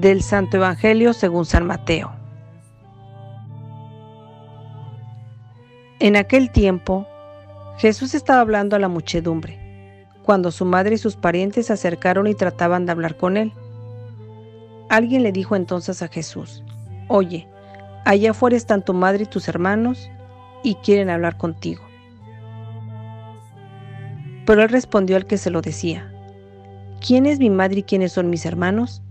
del Santo Evangelio según San Mateo. En aquel tiempo, Jesús estaba hablando a la muchedumbre, cuando su madre y sus parientes se acercaron y trataban de hablar con él. Alguien le dijo entonces a Jesús, Oye, allá afuera están tu madre y tus hermanos y quieren hablar contigo. Pero él respondió al que se lo decía, ¿quién es mi madre y quiénes son mis hermanos?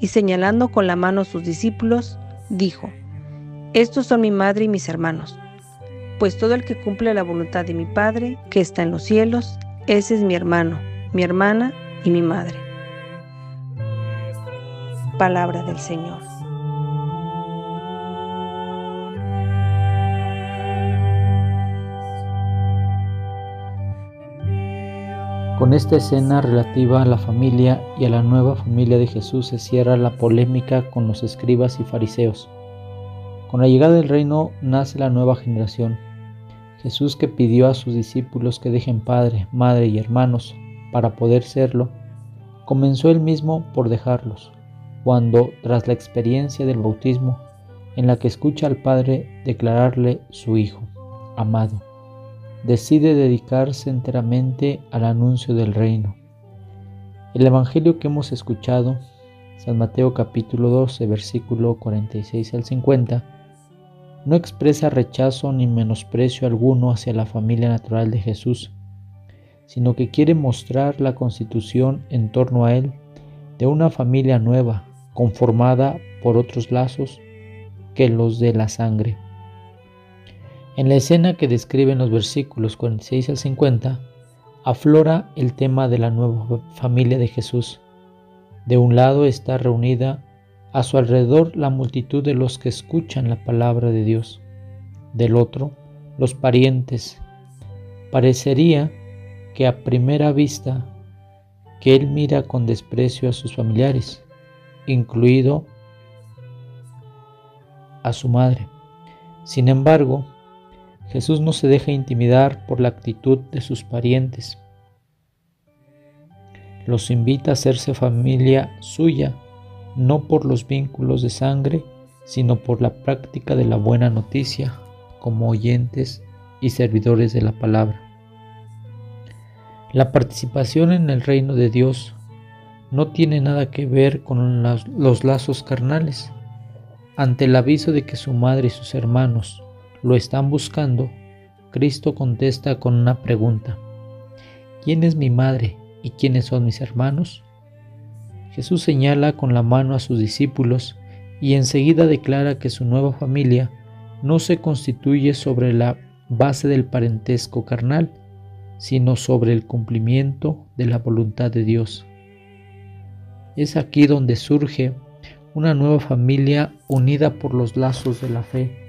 Y señalando con la mano a sus discípulos, dijo, Estos son mi madre y mis hermanos, pues todo el que cumple la voluntad de mi Padre, que está en los cielos, ese es mi hermano, mi hermana y mi madre. Palabra del Señor. Con esta escena relativa a la familia y a la nueva familia de Jesús se cierra la polémica con los escribas y fariseos. Con la llegada del reino nace la nueva generación. Jesús que pidió a sus discípulos que dejen padre, madre y hermanos para poder serlo, comenzó él mismo por dejarlos, cuando, tras la experiencia del bautismo, en la que escucha al Padre declararle su Hijo, amado decide dedicarse enteramente al anuncio del reino. El Evangelio que hemos escuchado, San Mateo capítulo 12, versículo 46 al 50, no expresa rechazo ni menosprecio alguno hacia la familia natural de Jesús, sino que quiere mostrar la constitución en torno a él de una familia nueva, conformada por otros lazos que los de la sangre. En la escena que describen los versículos 46 al 50, aflora el tema de la nueva familia de Jesús. De un lado está reunida a su alrededor la multitud de los que escuchan la palabra de Dios. Del otro, los parientes. Parecería que a primera vista que él mira con desprecio a sus familiares, incluido a su madre. Sin embargo, Jesús no se deja intimidar por la actitud de sus parientes. Los invita a hacerse familia suya, no por los vínculos de sangre, sino por la práctica de la buena noticia, como oyentes y servidores de la palabra. La participación en el reino de Dios no tiene nada que ver con los lazos carnales. Ante el aviso de que su madre y sus hermanos lo están buscando, Cristo contesta con una pregunta. ¿Quién es mi madre y quiénes son mis hermanos? Jesús señala con la mano a sus discípulos y enseguida declara que su nueva familia no se constituye sobre la base del parentesco carnal, sino sobre el cumplimiento de la voluntad de Dios. Es aquí donde surge una nueva familia unida por los lazos de la fe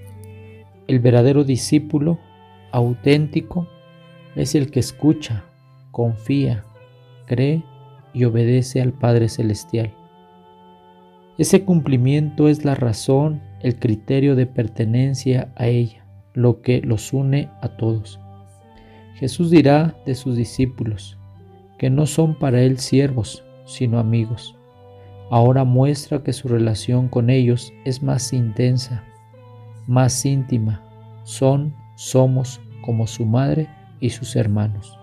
el verdadero discípulo auténtico es el que escucha, confía, cree y obedece al Padre Celestial. Ese cumplimiento es la razón, el criterio de pertenencia a ella, lo que los une a todos. Jesús dirá de sus discípulos que no son para él siervos, sino amigos. Ahora muestra que su relación con ellos es más intensa, más íntima, son, somos como su madre y sus hermanos.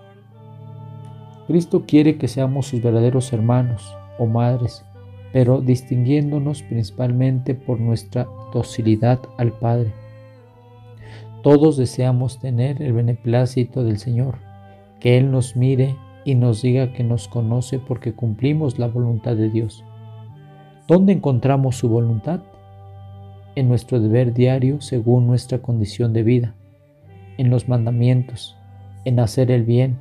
Cristo quiere que seamos sus verdaderos hermanos o madres, pero distinguiéndonos principalmente por nuestra docilidad al Padre. Todos deseamos tener el beneplácito del Señor, que Él nos mire y nos diga que nos conoce porque cumplimos la voluntad de Dios. ¿Dónde encontramos su voluntad? En nuestro deber diario según nuestra condición de vida, en los mandamientos, en hacer el bien,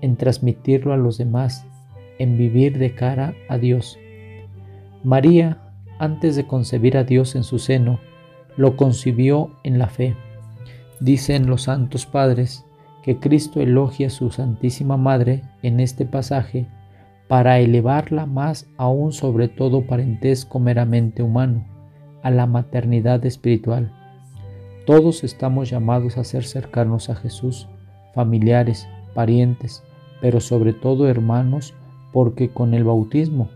en transmitirlo a los demás, en vivir de cara a Dios. María, antes de concebir a Dios en su seno, lo concibió en la fe. Dicen los santos padres que Cristo elogia a su Santísima Madre en este pasaje para elevarla más aún sobre todo parentesco meramente humano a la maternidad espiritual. Todos estamos llamados a ser cercanos a Jesús, familiares, parientes, pero sobre todo hermanos, porque con el bautismo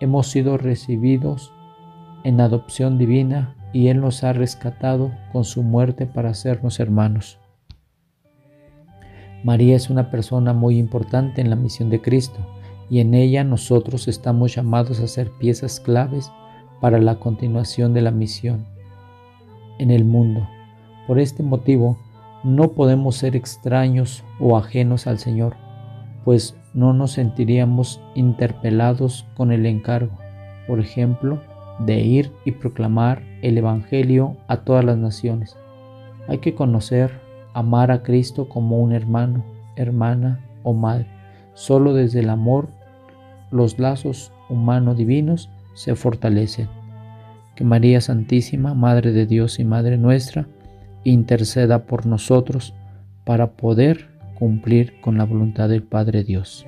hemos sido recibidos en adopción divina y Él nos ha rescatado con su muerte para hacernos hermanos. María es una persona muy importante en la misión de Cristo y en ella nosotros estamos llamados a ser piezas claves para la continuación de la misión en el mundo. Por este motivo, no podemos ser extraños o ajenos al Señor, pues no nos sentiríamos interpelados con el encargo, por ejemplo, de ir y proclamar el Evangelio a todas las naciones. Hay que conocer, amar a Cristo como un hermano, hermana o madre. Solo desde el amor los lazos humano-divinos se fortalecen. Que María Santísima, Madre de Dios y Madre nuestra, interceda por nosotros para poder cumplir con la voluntad del Padre Dios.